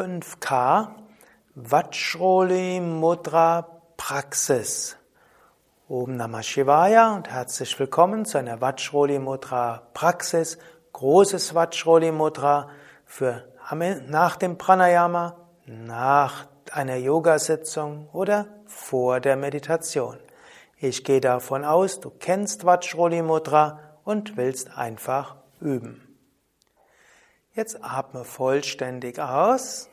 5K Vajroli Mudra Praxis. Om Namah Shivaya und herzlich willkommen zu einer Vajroli Mudra Praxis. Großes Vajroli Mudra für nach dem Pranayama, nach einer Yoga-Sitzung oder vor der Meditation. Ich gehe davon aus, du kennst Vajroli Mudra und willst einfach üben. Jetzt atme vollständig aus.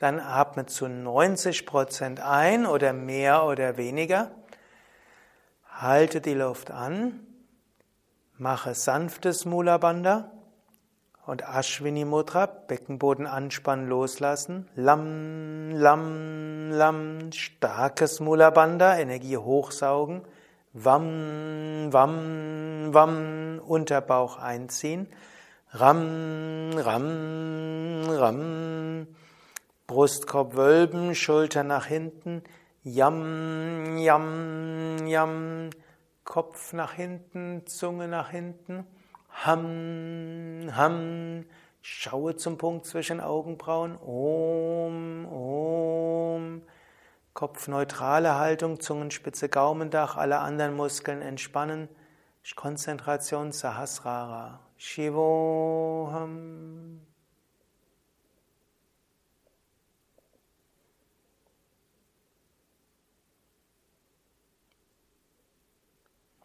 Dann atme zu 90 Prozent ein oder mehr oder weniger. Halte die Luft an. Mache sanftes Mula Bandha und Ashwini Mudra, Beckenboden anspannen, loslassen. Lam, lam, lam, starkes Mula Bandha, Energie hochsaugen. Wam, wam, wam, Unterbauch einziehen. Ram, ram, ram. Brustkorb wölben, Schulter nach hinten. Yam, yam, yam. Kopf nach hinten, Zunge nach hinten. Ham, ham. Schaue zum Punkt zwischen Augenbrauen. Om, om. Kopfneutrale Haltung, Zungenspitze, Gaumendach, alle anderen Muskeln entspannen. Konzentration Sahasrara. Shivoham.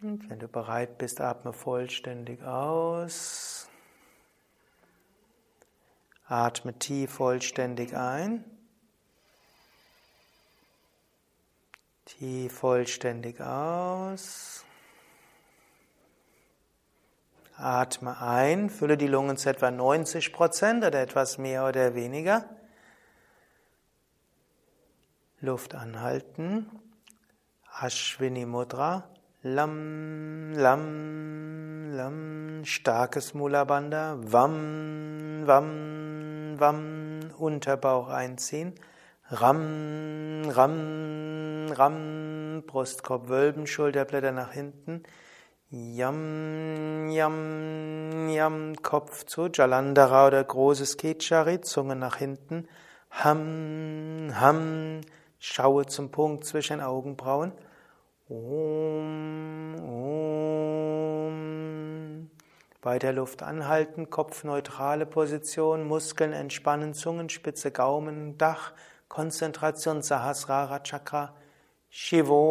Und wenn du bereit bist, atme vollständig aus. Atme tief vollständig ein. Tief vollständig aus. Atme ein, fülle die Lungen zu etwa 90 Prozent oder etwas mehr oder weniger. Luft anhalten. Ashwini Mudra. Lam, Lam, Lam. Starkes Mula Bandha. Vam, Vam, Vam. Unterbauch einziehen. Ram, Ram, Ram. Brustkorb wölben, Schulterblätter nach hinten. Yam, Yam, Yam, Kopf zu, Jalandhara oder großes Kechari, Zunge nach hinten. Ham, Ham, schaue zum Punkt zwischen Augenbrauen. Om, Weiter Luft anhalten, kopfneutrale Position, Muskeln entspannen, Zungenspitze, Gaumen, Dach, Konzentration, Sahasrara Chakra, Shivoham.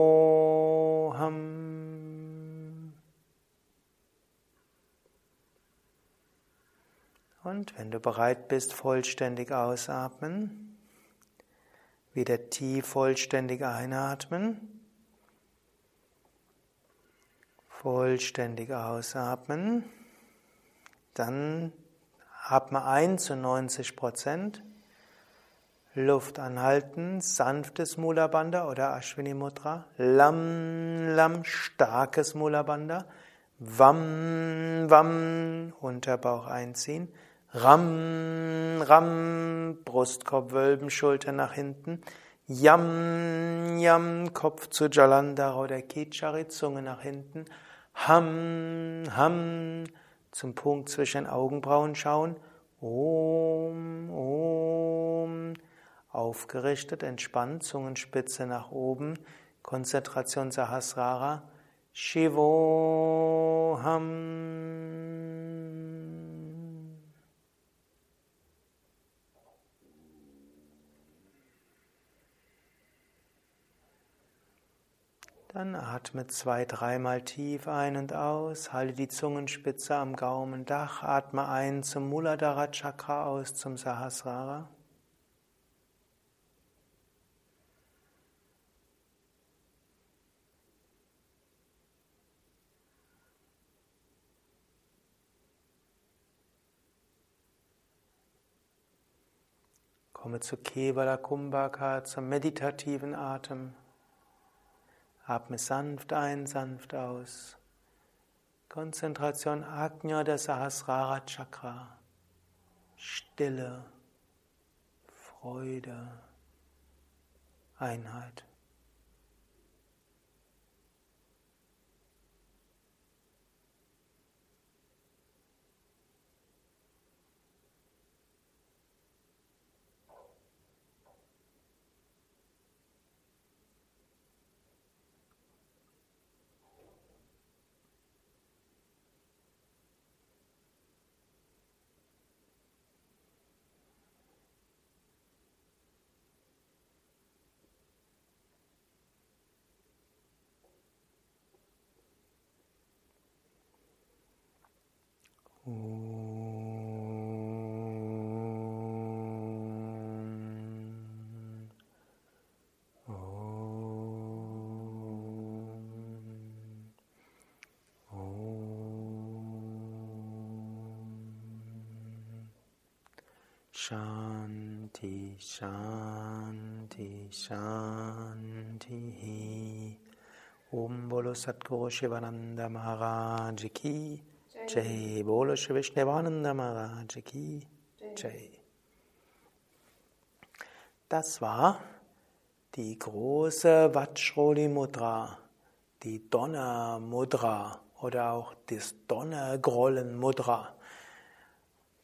Und wenn du bereit bist, vollständig ausatmen, wieder tief vollständig einatmen, vollständig ausatmen, dann atme ein zu 90 Prozent, Luft anhalten, sanftes Mula Bandha oder Ashwini Mudra, Lam, Lam, starkes Mula Bandha, Wam, Wam, Unterbauch einziehen, Ram, Ram, Brustkorb wölben, Schulter nach hinten. Yam, Yam, Kopf zu Jalandhara oder Kichari, Zunge nach hinten. Ham, Ham, zum Punkt zwischen Augenbrauen schauen. Om, Om. Aufgerichtet, entspannt, Zungenspitze nach oben. Konzentration Sahasrara. Shivoham. Dann atme zwei, dreimal tief ein und aus, halte die Zungenspitze am Gaumendach, atme ein zum Muladhara Chakra aus zum Sahasrara. Komme zu Kevala Kumbhaka, zum meditativen Atem. Atme sanft ein, sanft aus. Konzentration Agnya der Sahasrara Chakra. Stille, Freude, Einheit. Shanti, Shanti, Shanti. Om Bolo Satguru Shivananda Maharaj Ki Jai. Bolo Shri Vishnevananda Maharaj Ki Jai. Das war die große Vajroli Mudra, die Donner Mudra oder auch das Donnergrollen Mudra.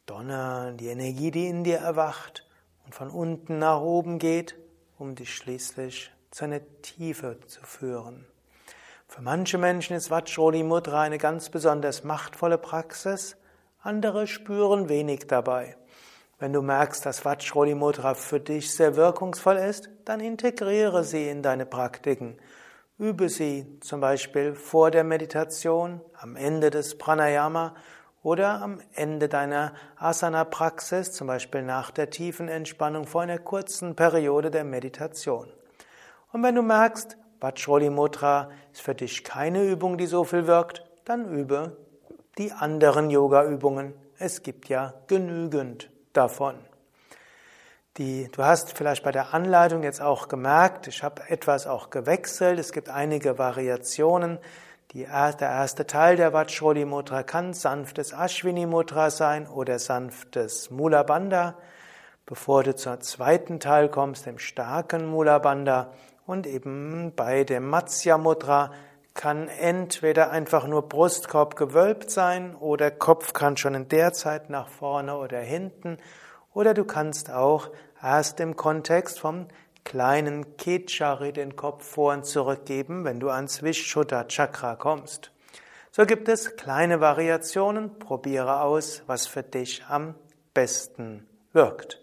Donner, die Energie, die in dir erwacht und von unten nach oben geht, um dich schließlich zu einer Tiefe zu führen. Für manche Menschen ist Vajroli Mudra eine ganz besonders machtvolle Praxis, andere spüren wenig dabei. Wenn du merkst, dass Vajroli Mudra für dich sehr wirkungsvoll ist, dann integriere sie in deine Praktiken. Übe sie zum Beispiel vor der Meditation, am Ende des Pranayama oder am Ende deiner Asana-Praxis, zum Beispiel nach der tiefen Entspannung vor einer kurzen Periode der Meditation. Und wenn du merkst, Vajroli Mudra ist für dich keine Übung, die so viel wirkt, dann übe die anderen Yoga-Übungen. Es gibt ja genügend davon. Die, du hast vielleicht bei der Anleitung jetzt auch gemerkt, ich habe etwas auch gewechselt. Es gibt einige Variationen. Die, der erste Teil der Vajroli Mudra kann sanftes Ashwini Mudra sein oder sanftes Mula Bandha. Bevor du zum zweiten Teil kommst, dem starken Mula Bandha und eben bei dem Matsya Mudra kann entweder einfach nur Brustkorb gewölbt sein oder Kopf kann schon in der Zeit nach vorne oder hinten oder du kannst auch erst im Kontext vom kleinen Ketchari den Kopf vor und zurück geben, wenn du ans Vishuddha Chakra kommst. So gibt es kleine Variationen. Probiere aus, was für dich am besten wirkt.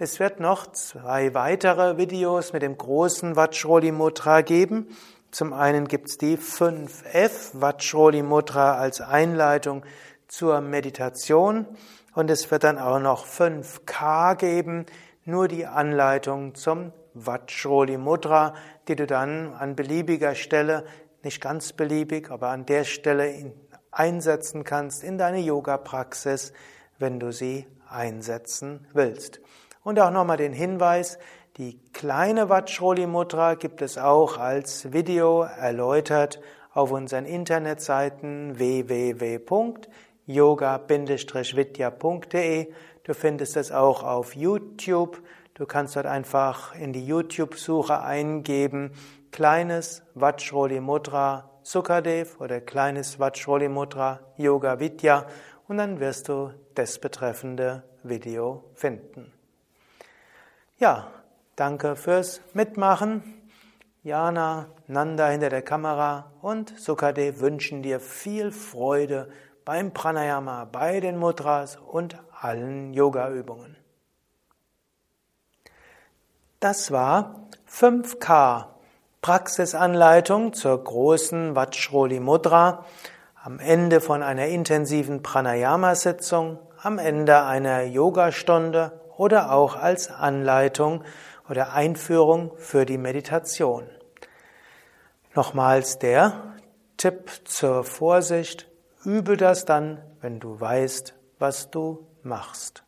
Es wird noch zwei weitere Videos mit dem großen Vajroli Mudra geben. Zum einen gibt es die 5F Vajroli Mudra als Einleitung zur Meditation und es wird dann auch noch 5K geben, nur die Anleitung zum Vajroli Mudra, die du dann an beliebiger Stelle, nicht ganz beliebig, aber an der Stelle einsetzen kannst in deine Yoga-Praxis, wenn du sie einsetzen willst. Und auch nochmal den Hinweis, die kleine Vajroli Mudra gibt es auch als Video erläutert auf unseren Internetseiten www.yoga-vidya.de. Du findest es auch auf YouTube. Du kannst dort einfach in die YouTube-Suche eingeben, kleines Vajroli Mudra Sukadev oder kleines Vajroli Mudra Yoga Vidya und dann wirst du das betreffende Video finden. Ja, danke fürs Mitmachen. Jana, Nanda hinter der Kamera und Sukadev wünschen dir viel Freude beim Pranayama, bei den Mudras und allen Yoga-Übungen. Das war 5K Praxisanleitung zur großen Vajroli Mudra am Ende von einer intensiven Pranayama-Sitzung, am Ende einer Yogastunde oder auch als Anleitung oder Einführung für die Meditation. Nochmals der Tipp zur Vorsicht, übe das dann, wenn du weißt, was du machst.